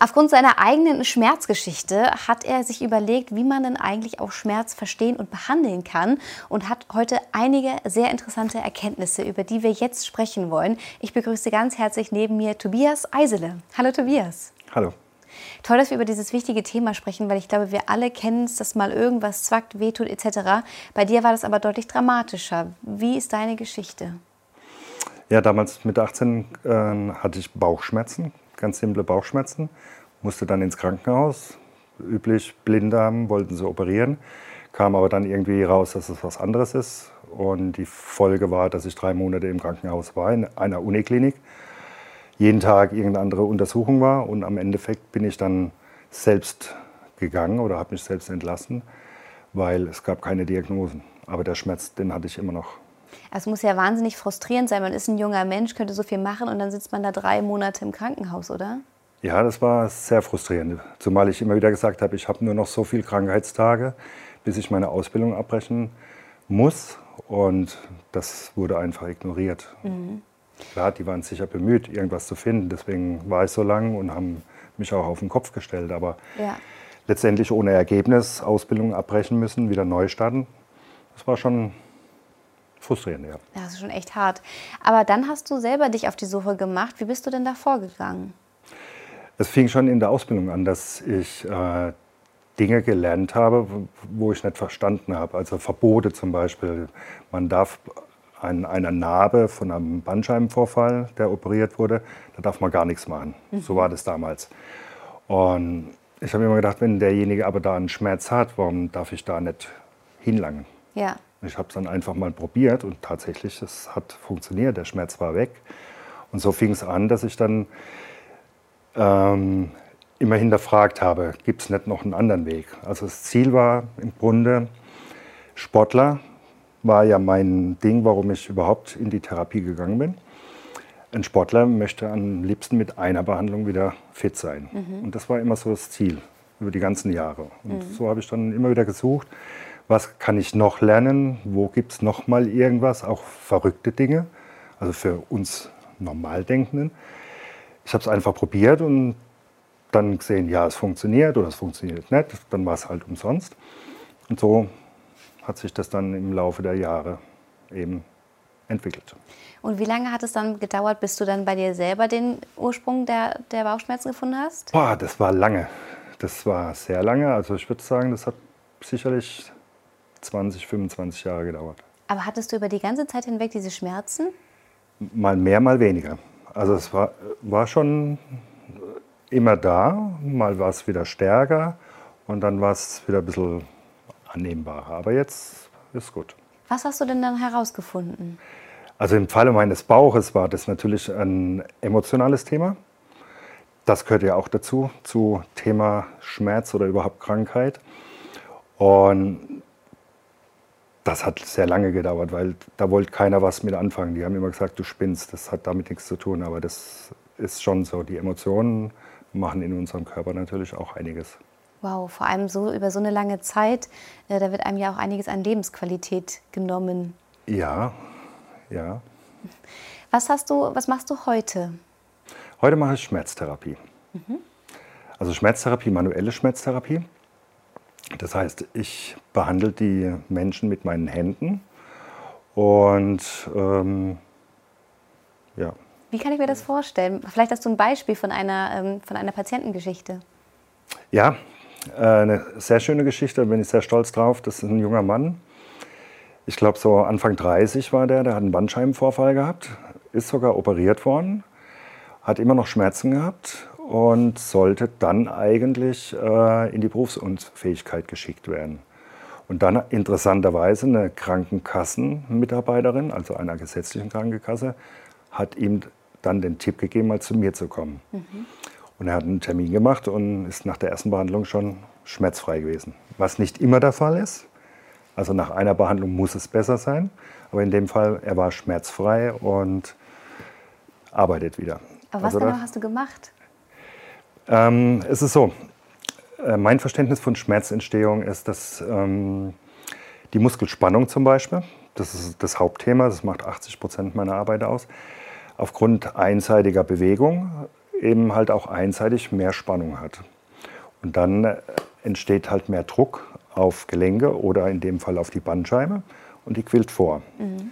Aufgrund seiner eigenen Schmerzgeschichte hat er sich überlegt, wie man denn eigentlich auch Schmerz verstehen und behandeln kann und hat heute einige sehr interessante Erkenntnisse, über die wir jetzt sprechen wollen. Ich begrüße ganz herzlich neben mir Tobias Eisele. Hallo Tobias. Hallo. Toll, dass wir über dieses wichtige Thema sprechen, weil ich glaube, wir alle kennen es, dass mal irgendwas zwackt, wehtut etc. Bei dir war das aber deutlich dramatischer. Wie ist deine Geschichte? Ja, damals mit 18 äh, hatte ich Bauchschmerzen, ganz simple Bauchschmerzen, musste dann ins Krankenhaus. Üblich, Blinddarm wollten sie operieren, kam aber dann irgendwie raus, dass es was anderes ist. Und die Folge war, dass ich drei Monate im Krankenhaus war, in einer Uniklinik. Jeden Tag irgendeine andere Untersuchung war und am Endeffekt bin ich dann selbst gegangen oder habe mich selbst entlassen, weil es gab keine Diagnosen. Aber der Schmerz, den hatte ich immer noch. Es muss ja wahnsinnig frustrierend sein. Man ist ein junger Mensch, könnte so viel machen und dann sitzt man da drei Monate im Krankenhaus, oder? Ja, das war sehr frustrierend. Zumal ich immer wieder gesagt habe, ich habe nur noch so viele Krankheitstage, bis ich meine Ausbildung abbrechen muss. Und das wurde einfach ignoriert. Mhm. Klar, die waren sicher bemüht, irgendwas zu finden. Deswegen war ich so lang und haben mich auch auf den Kopf gestellt. Aber ja. letztendlich ohne Ergebnis Ausbildung abbrechen müssen, wieder neu starten. Das war schon frustrierend, ja. Ja, das ist schon echt hart. Aber dann hast du selber dich auf die Suche gemacht. Wie bist du denn da vorgegangen? Es fing schon in der Ausbildung an, dass ich äh, Dinge gelernt habe, wo ich nicht verstanden habe. Also Verbote zum Beispiel. Man darf an einer Narbe von einem Bandscheibenvorfall, der operiert wurde, da darf man gar nichts machen. Mhm. So war das damals. Und ich habe mir immer gedacht, wenn derjenige aber da einen Schmerz hat, warum darf ich da nicht hinlangen? Ja. Ich habe es dann einfach mal probiert und tatsächlich, es hat funktioniert, der Schmerz war weg. Und so fing es an, dass ich dann ähm, immer hinterfragt habe, gibt es nicht noch einen anderen Weg? Also das Ziel war im Grunde, Sportler war ja mein Ding, warum ich überhaupt in die Therapie gegangen bin. Ein Sportler möchte am liebsten mit einer Behandlung wieder fit sein. Mhm. Und das war immer so das Ziel über die ganzen Jahre. Und mhm. so habe ich dann immer wieder gesucht, was kann ich noch lernen, wo gibt es noch mal irgendwas, auch verrückte Dinge, also für uns Normaldenkenden. Ich habe es einfach probiert und dann gesehen, ja, es funktioniert oder es funktioniert nicht, dann war es halt umsonst. Und so hat sich das dann im Laufe der Jahre eben entwickelt. Und wie lange hat es dann gedauert, bis du dann bei dir selber den Ursprung der, der Bauchschmerzen gefunden hast? Boah, das war lange. Das war sehr lange. Also ich würde sagen, das hat sicherlich 20, 25 Jahre gedauert. Aber hattest du über die ganze Zeit hinweg diese Schmerzen? Mal mehr, mal weniger. Also es war, war schon immer da, mal war es wieder stärker und dann war es wieder ein bisschen annehmbarer. Aber jetzt ist gut. Was hast du denn dann herausgefunden? Also im Falle meines Bauches war das natürlich ein emotionales Thema. Das gehört ja auch dazu, zu Thema Schmerz oder überhaupt Krankheit. Und das hat sehr lange gedauert, weil da wollte keiner was mit anfangen. Die haben immer gesagt, du spinnst, das hat damit nichts zu tun. Aber das ist schon so. Die Emotionen machen in unserem Körper natürlich auch einiges. Wow, vor allem so über so eine lange Zeit, äh, da wird einem ja auch einiges an Lebensqualität genommen. Ja, ja. Was hast du, was machst du heute? Heute mache ich Schmerztherapie. Mhm. Also Schmerztherapie, manuelle Schmerztherapie. Das heißt, ich behandle die Menschen mit meinen Händen und ähm, ja. Wie kann ich mir das vorstellen? Vielleicht hast du ein Beispiel von einer, ähm, von einer Patientengeschichte. Ja, äh, eine sehr schöne Geschichte, da bin ich sehr stolz drauf. Das ist ein junger Mann. Ich glaube, so Anfang 30 war der, der hat einen Bandscheibenvorfall gehabt, ist sogar operiert worden, hat immer noch Schmerzen gehabt und sollte dann eigentlich äh, in die Berufsunfähigkeit geschickt werden. Und dann interessanterweise eine Krankenkassenmitarbeiterin, also einer gesetzlichen Krankenkasse, hat ihm dann den Tipp gegeben, mal zu mir zu kommen. Mhm. Und er hat einen Termin gemacht und ist nach der ersten Behandlung schon schmerzfrei gewesen. Was nicht immer der Fall ist, Also nach einer Behandlung muss es besser sein. Aber in dem Fall, er war schmerzfrei und arbeitet wieder. Aber was also genau hast du gemacht? Ähm, es ist so, äh, mein Verständnis von Schmerzentstehung ist, dass ähm, die Muskelspannung zum Beispiel, das ist das Hauptthema, das macht 80 Prozent meiner Arbeit aus, aufgrund einseitiger Bewegung eben halt auch einseitig mehr Spannung hat. Und dann äh, entsteht halt mehr Druck auf Gelenke oder in dem Fall auf die Bandscheibe und die quillt vor. Mhm.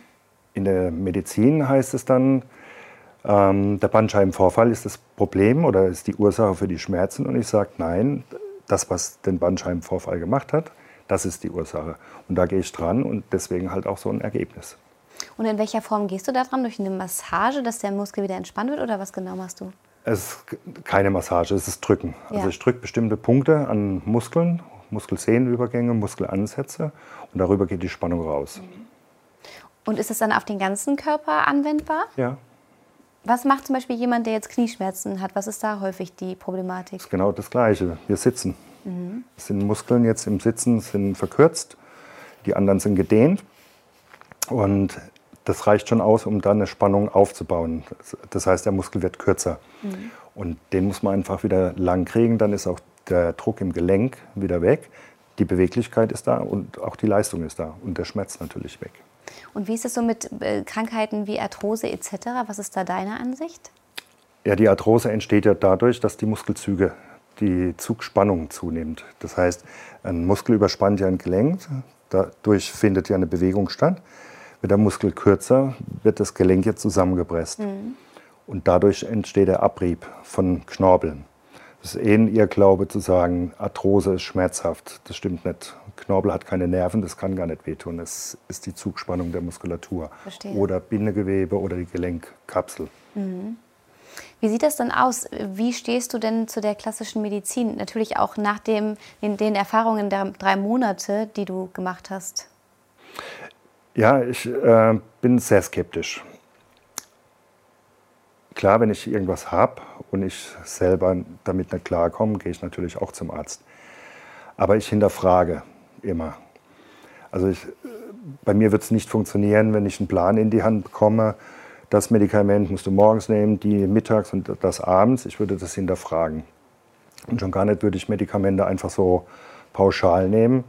In der Medizin heißt es dann, ähm, der Bandscheibenvorfall ist das Problem oder ist die Ursache für die Schmerzen. Und ich sage, nein, das, was den Bandscheibenvorfall gemacht hat, das ist die Ursache. Und da gehe ich dran und deswegen halt auch so ein Ergebnis. Und in welcher Form gehst du da dran? Durch eine Massage, dass der Muskel wieder entspannt wird oder was genau machst du? Es ist keine Massage, es ist Drücken. Ja. Also ich drücke bestimmte Punkte an Muskeln, Muskelsehnenübergänge, Muskelansätze und darüber geht die Spannung raus. Und ist es dann auf den ganzen Körper anwendbar? Ja. Was macht zum Beispiel jemand, der jetzt Knieschmerzen hat? Was ist da häufig die Problematik? Das ist genau das Gleiche. Wir sitzen. Mhm. Das sind Muskeln jetzt im Sitzen sind verkürzt, die anderen sind gedehnt. Und das reicht schon aus, um dann eine Spannung aufzubauen. Das heißt, der Muskel wird kürzer. Mhm. Und den muss man einfach wieder lang kriegen. Dann ist auch der Druck im Gelenk wieder weg. Die Beweglichkeit ist da und auch die Leistung ist da. Und der Schmerz natürlich weg. Und wie ist es so mit äh, Krankheiten wie Arthrose etc.? Was ist da deine Ansicht? Ja, die Arthrose entsteht ja dadurch, dass die Muskelzüge, die Zugspannung zunimmt. Das heißt, ein Muskel überspannt ja ein Gelenk, dadurch findet ja eine Bewegung statt. Wird der Muskel kürzer, wird das Gelenk jetzt zusammengepresst. Mhm. Und dadurch entsteht der Abrieb von Knorpeln. Das ist eh ein Irrglaube zu sagen, Arthrose ist schmerzhaft. Das stimmt nicht. Knorpel hat keine Nerven, das kann gar nicht wehtun. Es ist die Zugspannung der Muskulatur. Verstehe. Oder Bindegewebe oder die Gelenkkapsel. Mhm. Wie sieht das dann aus? Wie stehst du denn zu der klassischen Medizin? Natürlich auch nach dem, den, den Erfahrungen der drei Monate, die du gemacht hast. Ja, ich äh, bin sehr skeptisch. Klar, wenn ich irgendwas habe und ich selber damit nicht klarkomme, gehe ich natürlich auch zum Arzt. Aber ich hinterfrage immer. Also ich, bei mir wird es nicht funktionieren, wenn ich einen Plan in die Hand bekomme. Das Medikament musst du morgens nehmen, die mittags und das abends. Ich würde das hinterfragen. Und schon gar nicht würde ich Medikamente einfach so pauschal nehmen,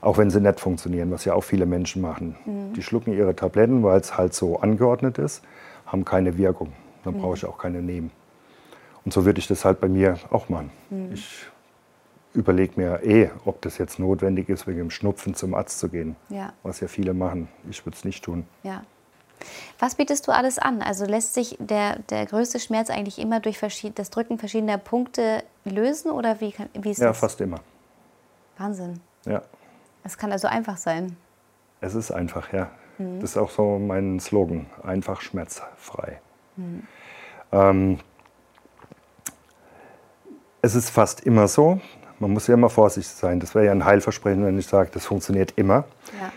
auch wenn sie nicht funktionieren, was ja auch viele Menschen machen. Mhm. Die schlucken ihre Tabletten, weil es halt so angeordnet ist, haben keine Wirkung. Dann brauche ich auch keine nehmen. Und so würde ich das halt bei mir auch machen. Mhm. Ich überlege mir eh, ob das jetzt notwendig ist, wegen dem Schnupfen zum Arzt zu gehen. Ja. Was ja viele machen. Ich würde es nicht tun. Ja. Was bietest du alles an? Also lässt sich der, der größte Schmerz eigentlich immer durch das Drücken verschiedener Punkte lösen oder wie, wie ist ja, das? Ja, fast immer. Wahnsinn. Ja. Es kann also einfach sein. Es ist einfach, ja. Mhm. Das ist auch so mein Slogan, einfach schmerzfrei. Mhm. Ähm, es ist fast immer so, man muss ja immer vorsichtig sein. Das wäre ja ein Heilversprechen, wenn ich sage, das funktioniert immer. Ja.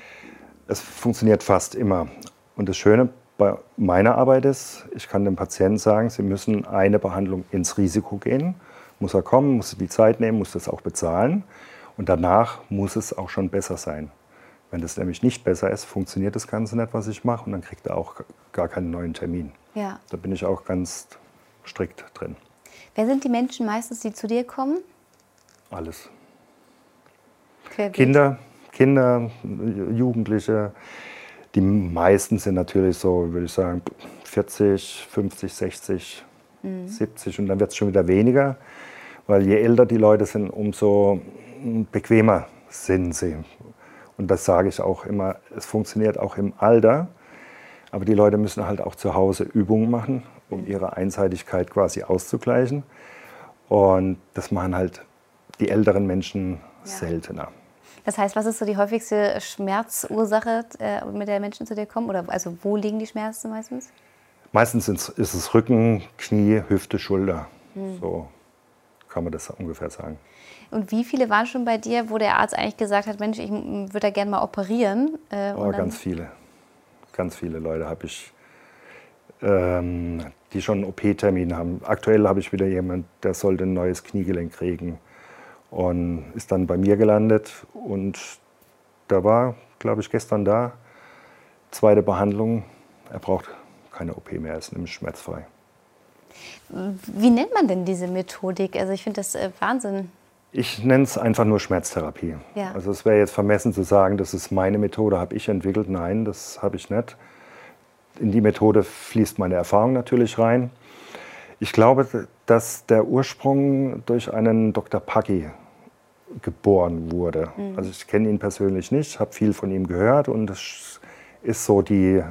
Es funktioniert fast immer. Und das Schöne bei meiner Arbeit ist, ich kann dem Patienten sagen, sie müssen eine Behandlung ins Risiko gehen. Muss er kommen, muss die Zeit nehmen, muss das auch bezahlen. Und danach muss es auch schon besser sein. Wenn das nämlich nicht besser ist, funktioniert das Ganze nicht, was ich mache, und dann kriegt er auch gar keinen neuen Termin. Ja. Da bin ich auch ganz strikt drin. Wer sind die Menschen meistens, die zu dir kommen? Alles. Querbeet. Kinder, Kinder, Jugendliche. Die meisten sind natürlich so, würde ich sagen, 40, 50, 60, mhm. 70 und dann wird es schon wieder weniger, weil je älter die Leute sind, umso bequemer sind sie. Und das sage ich auch immer, es funktioniert auch im Alter, aber die Leute müssen halt auch zu Hause Übungen machen, um ihre Einseitigkeit quasi auszugleichen. Und das machen halt die älteren Menschen ja. seltener. Das heißt, was ist so die häufigste Schmerzursache, äh, mit der Menschen zu dir kommen? Oder also wo liegen die Schmerzen meistens? Meistens ist es Rücken, Knie, Hüfte, Schulter. Hm. So kann man das ungefähr sagen. Und wie viele waren schon bei dir, wo der Arzt eigentlich gesagt hat, Mensch, ich würde da gerne mal operieren? Äh, oh, ganz viele. Ganz viele Leute habe ich, ähm, die schon einen OP-Termin haben. Aktuell habe ich wieder jemanden, der sollte ein neues Kniegelenk kriegen und ist dann bei mir gelandet und da war glaube ich, gestern da. Zweite Behandlung. Er braucht keine OP mehr, ist nämlich schmerzfrei. Wie nennt man denn diese Methodik? Also ich finde das äh, Wahnsinn. Ich nenne es einfach nur Schmerztherapie. Ja. Also es wäre jetzt vermessen zu sagen, das ist meine Methode, habe ich entwickelt. Nein, das habe ich nicht. In die Methode fließt meine Erfahrung natürlich rein. Ich glaube, dass der Ursprung durch einen Dr. Paggi geboren wurde. Mhm. Also ich kenne ihn persönlich nicht, habe viel von ihm gehört und es ist so die,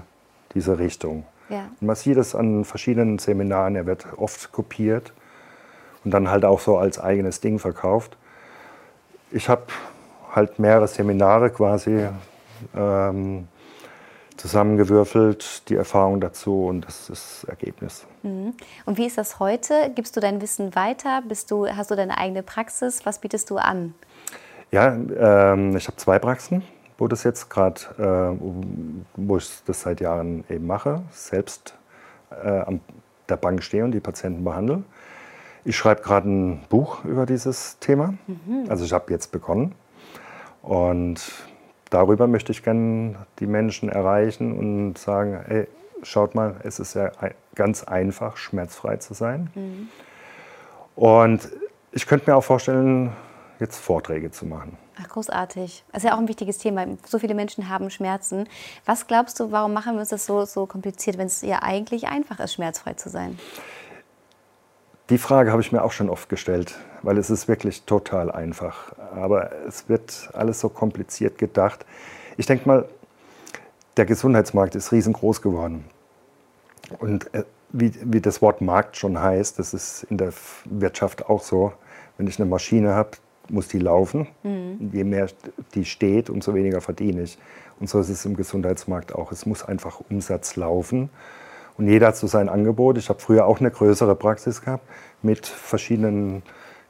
diese Richtung. Ja. Man sieht es an verschiedenen Seminaren, er wird oft kopiert und dann halt auch so als eigenes Ding verkauft. Ich habe halt mehrere Seminare quasi ähm, zusammengewürfelt, die Erfahrung dazu und das ist das Ergebnis. Und wie ist das heute? Gibst du dein Wissen weiter? Bist du, hast du deine eigene Praxis? Was bietest du an? Ja, ähm, ich habe zwei Praxen, wo das jetzt gerade, äh, wo ich das seit Jahren eben mache, selbst äh, an der Bank stehe und die Patienten behandle. Ich schreibe gerade ein Buch über dieses Thema. Also ich habe jetzt begonnen und darüber möchte ich gerne die Menschen erreichen und sagen, hey, schaut mal, es ist ja ganz einfach, schmerzfrei zu sein. Und ich könnte mir auch vorstellen, jetzt Vorträge zu machen. Ach, großartig. Das ist ja auch ein wichtiges Thema. So viele Menschen haben Schmerzen. Was glaubst du, warum machen wir uns das so, so kompliziert, wenn es ja eigentlich einfach ist, schmerzfrei zu sein? Die Frage habe ich mir auch schon oft gestellt, weil es ist wirklich total einfach. Aber es wird alles so kompliziert gedacht. Ich denke mal, der Gesundheitsmarkt ist riesengroß geworden. Und äh, wie, wie das Wort Markt schon heißt, das ist in der Wirtschaft auch so. Wenn ich eine Maschine habe, muss die laufen. Je mehr die steht, umso weniger verdiene ich. Und so ist es im Gesundheitsmarkt auch. Es muss einfach Umsatz laufen. Und jeder hat so sein Angebot. Ich habe früher auch eine größere Praxis gehabt mit verschiedenen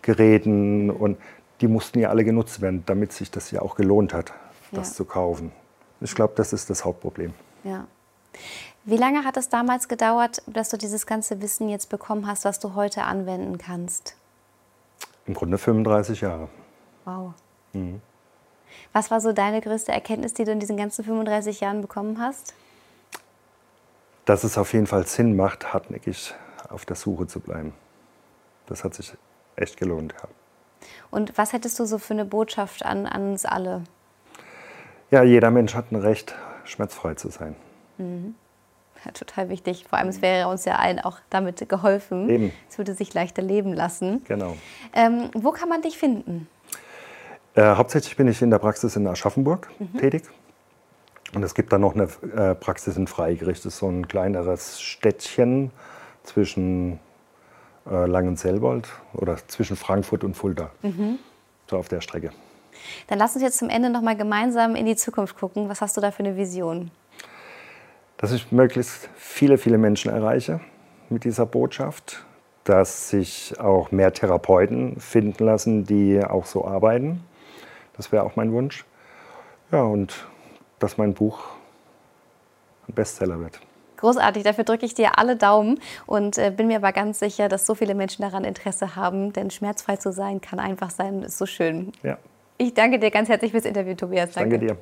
Geräten und die mussten ja alle genutzt werden, damit sich das ja auch gelohnt hat, das Ja. zu kaufen. Ich glaube, das ist das Hauptproblem. Ja. Wie lange hat es damals gedauert, dass du dieses ganze Wissen jetzt bekommen hast, was du heute anwenden kannst? Im Grunde 35 Jahre. Wow. Was war so deine größte Erkenntnis, die du in diesen ganzen 35 Jahren bekommen hast? Dass es auf jeden Fall Sinn macht, hartnäckig auf der Suche zu bleiben. Das hat sich echt gelohnt. Ja. Und was hättest du so für eine Botschaft an, an uns alle? ja, jeder Mensch hat ein Recht, schmerzfrei zu sein. Ja, total wichtig. Vor allem, es wäre uns ja allen auch damit geholfen. Eben. Es würde sich leichter leben lassen. Genau. Ähm, wo kann man dich finden? Äh, hauptsächlich bin ich in der Praxis in Aschaffenburg tätig. Und es gibt dann noch eine äh, Praxis in Freigericht. Das ist so ein kleineres Städtchen zwischen äh, Langenselbold oder zwischen Frankfurt und Fulda. So auf der Strecke. Dann lass uns jetzt zum Ende noch mal gemeinsam in die Zukunft gucken. Was hast du da für eine Vision? Dass ich möglichst viele, viele Menschen erreiche mit dieser Botschaft. Dass sich auch mehr Therapeuten finden lassen, die auch so arbeiten. Das wäre auch mein Wunsch. Ja, und dass mein Buch ein Bestseller wird. Großartig, dafür drücke ich dir alle Daumen und äh, bin mir aber ganz sicher, dass so viele Menschen daran Interesse haben, denn schmerzfrei zu sein kann einfach sein, ist so schön. Ja, Ich danke dir ganz herzlich fürs Interview, Tobias. danke dir.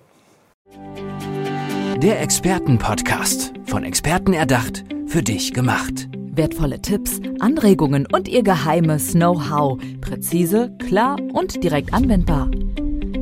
Der Expertenpodcast. Von Experten erdacht, für dich gemacht. Wertvolle Tipps, Anregungen und ihr geheimes Know-how. Präzise, klar und direkt anwendbar.